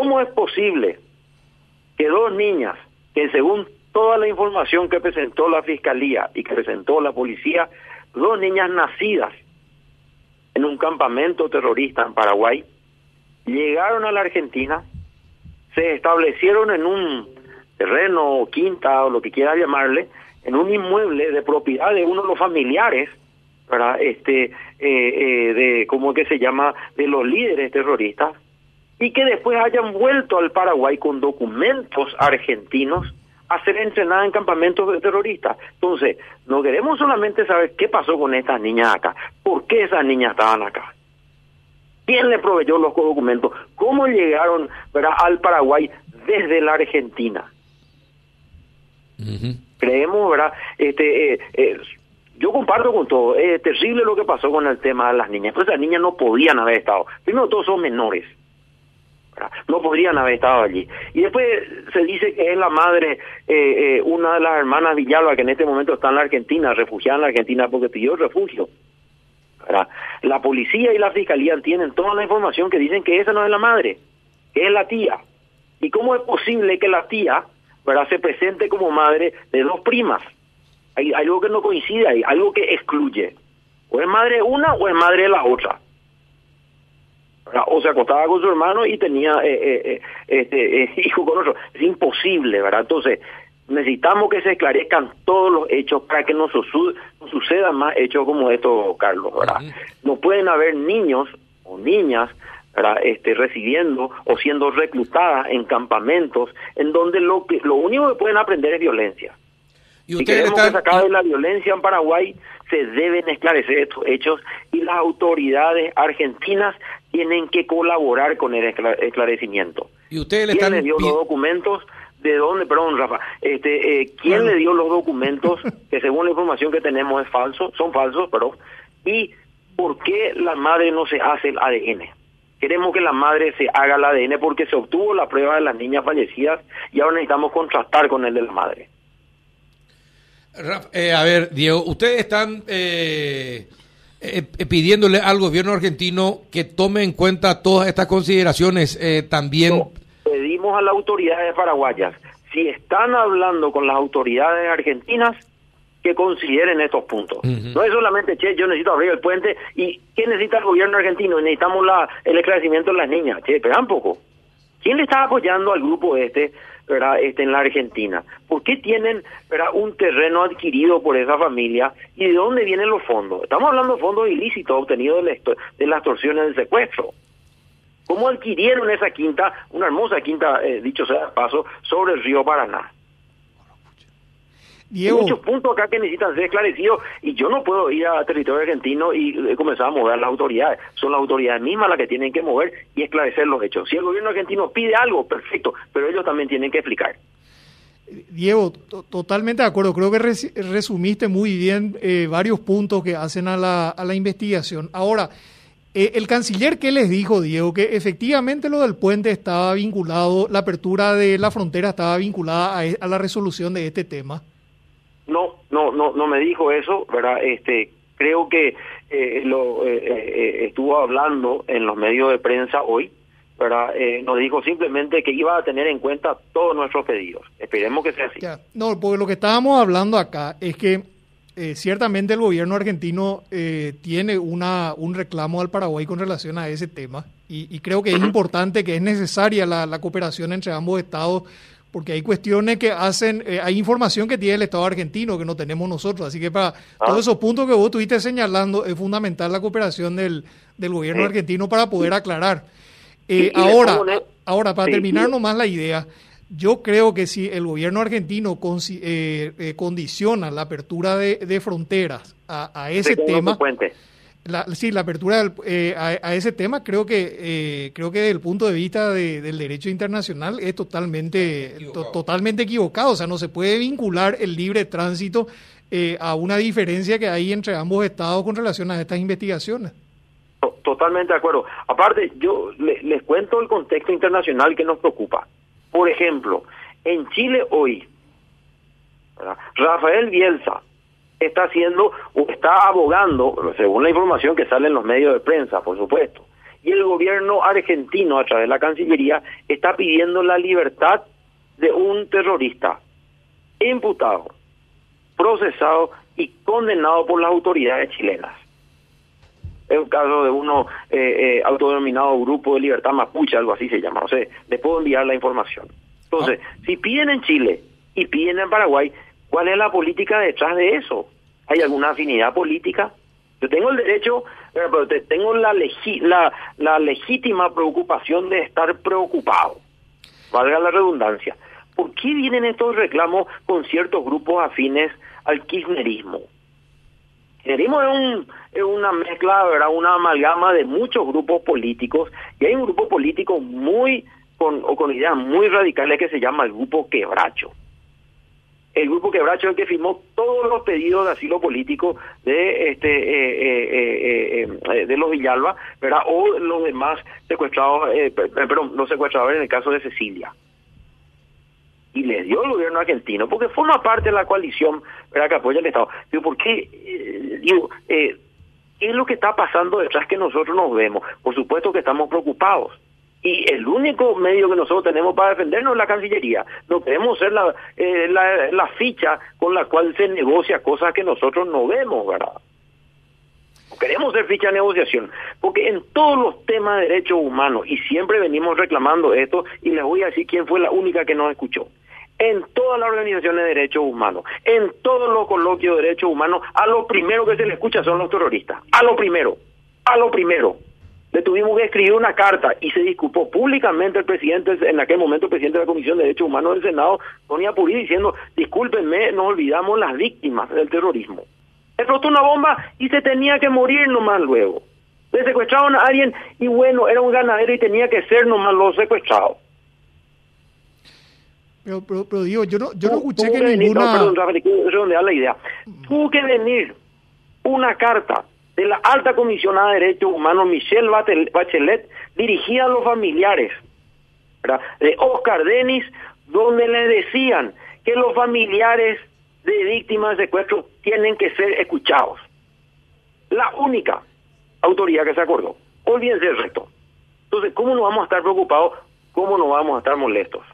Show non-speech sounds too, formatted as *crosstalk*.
¿Cómo es posible que dos niñas, que según toda la información que presentó la fiscalía y que presentó la policía, dos niñas nacidas en un campamento terrorista en Paraguay, llegaron a la Argentina, se establecieron en un terreno, quinta o lo que quiera llamarle, en un inmueble de propiedad de uno de los familiares, este, eh, eh, de, ¿cómo que se llama?, de los líderes terroristas, y que después hayan vuelto al Paraguay con documentos argentinos a ser entrenadas en campamentos de terroristas. Entonces, no queremos solamente saber qué pasó con estas niñas acá, por qué esas niñas estaban acá, quién le proveyó los documentos, cómo llegaron al Paraguay desde la Argentina. Creemos, ¿verdad? Este, eh, eh, yo comparto con todo, es terrible lo que pasó con el tema de las niñas, pues esas niñas no podían haber estado, primero todos son menores, no podrían haber estado allí. Y después se dice que es la madre, eh, eh, una de las hermanas Villalba, que en este momento está en la Argentina, refugiada en la Argentina porque pidió refugio. La policía y la fiscalía tienen toda la información que dicen que esa no es la madre, que es la tía. ¿Y cómo es posible que la tía ¿verdad? se presente como madre de dos primas? Hay algo que no coincide, hay algo que excluye. O es madre una o es madre de la otra o se acostaba con su hermano y tenía eh, eh, eh este *laughs* hijo con otro. Es imposible, ¿verdad? Entonces, necesitamos que se esclarezcan todos los hechos para que no, sucedan más hechos como estos, Carlos, ¿verdad? No pueden haber niños o niñas ¿verdad? Este, recibiendo o siendo reclutadas en campamentos en donde lo que lo único que pueden aprender es violencia. ¿Y si queremos que se acabe la violencia en Paraguay, se deben esclarecer estos hechos y las autoridades argentinas tienen que colaborar con el esclarecimiento. ¿Y usted le ¿Quién le dio los documentos? ¿De dónde? Perdón, Rafa. Este, eh, ¿Quién le dio los documentos *laughs* que según la información que tenemos es falso? Son falsos, pero ¿Y por qué la madre no se hace el ADN? Queremos que la madre se haga el ADN porque se obtuvo la prueba de las niñas fallecidas y ahora necesitamos contrastar con el de la madre. Eh, a ver, Diego, ustedes están eh, eh, pidiéndole al gobierno argentino que tome en cuenta todas estas consideraciones también. pedimos a las autoridades paraguayas, si están hablando con las autoridades argentinas, que consideren estos puntos. No es solamente, che, yo necesito abrir el puente y ¿qué necesita el gobierno argentino? Necesitamos la, el esclarecimiento de las niñas. Che, un poco. ¿Quién le está apoyando al grupo este este, en la Argentina. ¿Por qué tienen un terreno adquirido por esa familia y de dónde vienen los fondos? Estamos hablando de fondos ilícitos obtenidos de, las extorsiones del secuestro. ¿Cómo adquirieron esa quinta, una hermosa quinta, eh, dicho sea de paso, sobre el río Paraná? Hay muchos puntos acá que necesitan ser esclarecidos y yo no puedo ir a territorio argentino y eh, comenzar a mover las autoridades. Son las autoridades mismas las que tienen que mover y esclarecer los hechos. Si el gobierno argentino pide algo, perfecto, pero ellos también tienen que explicar. Diego, totalmente de acuerdo. Creo que resumiste muy bien eh, varios puntos que hacen a la, a la investigación. Ahora, eh, el canciller, ¿qué les dijo, Diego? Que efectivamente lo del puente estaba vinculado, la apertura de la frontera estaba vinculada a, e, a la resolución de este tema. No, no, no, no me dijo eso, ¿verdad? Este, creo que eh, lo eh, eh, estuvo hablando en los medios de prensa hoy, ¿verdad? nos dijo simplemente que iba a tener en cuenta todos nuestros pedidos. Esperemos que sea así. No, porque lo que estábamos hablando acá es que ciertamente el gobierno argentino tiene una, un reclamo al Paraguay con relación a ese tema y, creo que es importante, que es necesaria la, la cooperación entre ambos estados porque hay cuestiones que hacen, eh, hay información que tiene el Estado argentino que no tenemos nosotros, así que para ah. todos esos puntos que vos estuviste señalando es fundamental la cooperación del, del gobierno argentino para poder aclarar. Eh, ahora, ahora, para terminar nomás la idea, yo creo que si el gobierno argentino eh, condiciona la apertura de, fronteras a, ese tema... La, sí, la apertura eh, a, ese tema creo que eh, creo que desde el punto de vista del derecho internacional es totalmente totalmente equivocado. O sea, no se puede vincular el libre tránsito eh, a una diferencia que hay entre ambos estados con relación a estas investigaciones. Totalmente de acuerdo. Aparte, yo les cuento el contexto internacional que nos preocupa. Por ejemplo, en Chile hoy, Rafael Bielsa, está haciendo o está abogando, según la información que sale en los medios de prensa, por supuesto, y el gobierno argentino a través de la Cancillería está pidiendo la libertad de un terrorista imputado, procesado y condenado por las autoridades chilenas. Es un caso de uno eh, eh, autodenominado Grupo de Libertad Mapuche, algo así se llama. O sea, les puedo enviar la información. Entonces, ah. si piden en Chile y piden en Paraguay, ¿cuál es la política detrás de eso? ¿Hay alguna afinidad política? Yo tengo el derecho, pero tengo la, la, la legítima preocupación de estar preocupado, valga la redundancia. ¿Por qué vienen estos reclamos con ciertos grupos afines al kirchnerismo? Kirchnerismo es, un, es una mezcla, ¿verdad? una amalgama de muchos grupos políticos y hay un grupo político muy con, o con ideas muy radicales que se llama el grupo Quebracho el grupo Quebracho es el que firmó todos los pedidos de asilo político de este eh, eh, eh, de los Villalba, ¿verdad? O los demás secuestrados, perdón, los secuestradores en el caso de Cecilia. Y le dio el gobierno argentino, porque forma parte de la coalición ¿verdad? que apoya el Estado. Digo, ¿por qué? digo, ¿qué es lo que está pasando detrás que nosotros nos vemos? Por supuesto que estamos preocupados y el único medio que nosotros tenemos para defendernos es la Cancillería. No queremos ser la, eh, la, ficha con la cual se negocia cosas que nosotros no vemos, ¿verdad? queremos ser ficha de negociación, porque en todos los temas de derechos humanos, y siempre venimos reclamando esto, y les voy a decir quién fue la única que nos escuchó, en todas las organizaciones de derechos humanos, en todos los coloquios de derechos humanos, a lo primero que se le escucha son los terroristas, a lo primero, a lo primero le tuvimos que escribir una carta y se disculpó públicamente el presidente, en aquel momento el presidente de la Comisión de Derechos Humanos del Senado, Sonia Purí, diciendo, discúlpenme, nos olvidamos las víctimas del terrorismo. Explotó una bomba y se tenía que morir nomás luego. Le secuestraron a alguien y bueno, era un ganadero y tenía que ser nomás los secuestrados. Pero, pero, digo, yo no, yo no escuché que, ninguna... No, perdón, la idea. Tuvo que venir una carta de la alta comisionada de derechos humanos Michelle Bachelet dirigida a los familiares de Oscar Denis, donde le decían que los familiares de víctimas de secuestro tienen que ser escuchados. La única autoridad que se acordó. Olvídense del resto. Entonces, ¿cómo no vamos a estar preocupados? ¿Cómo no vamos a estar molestos?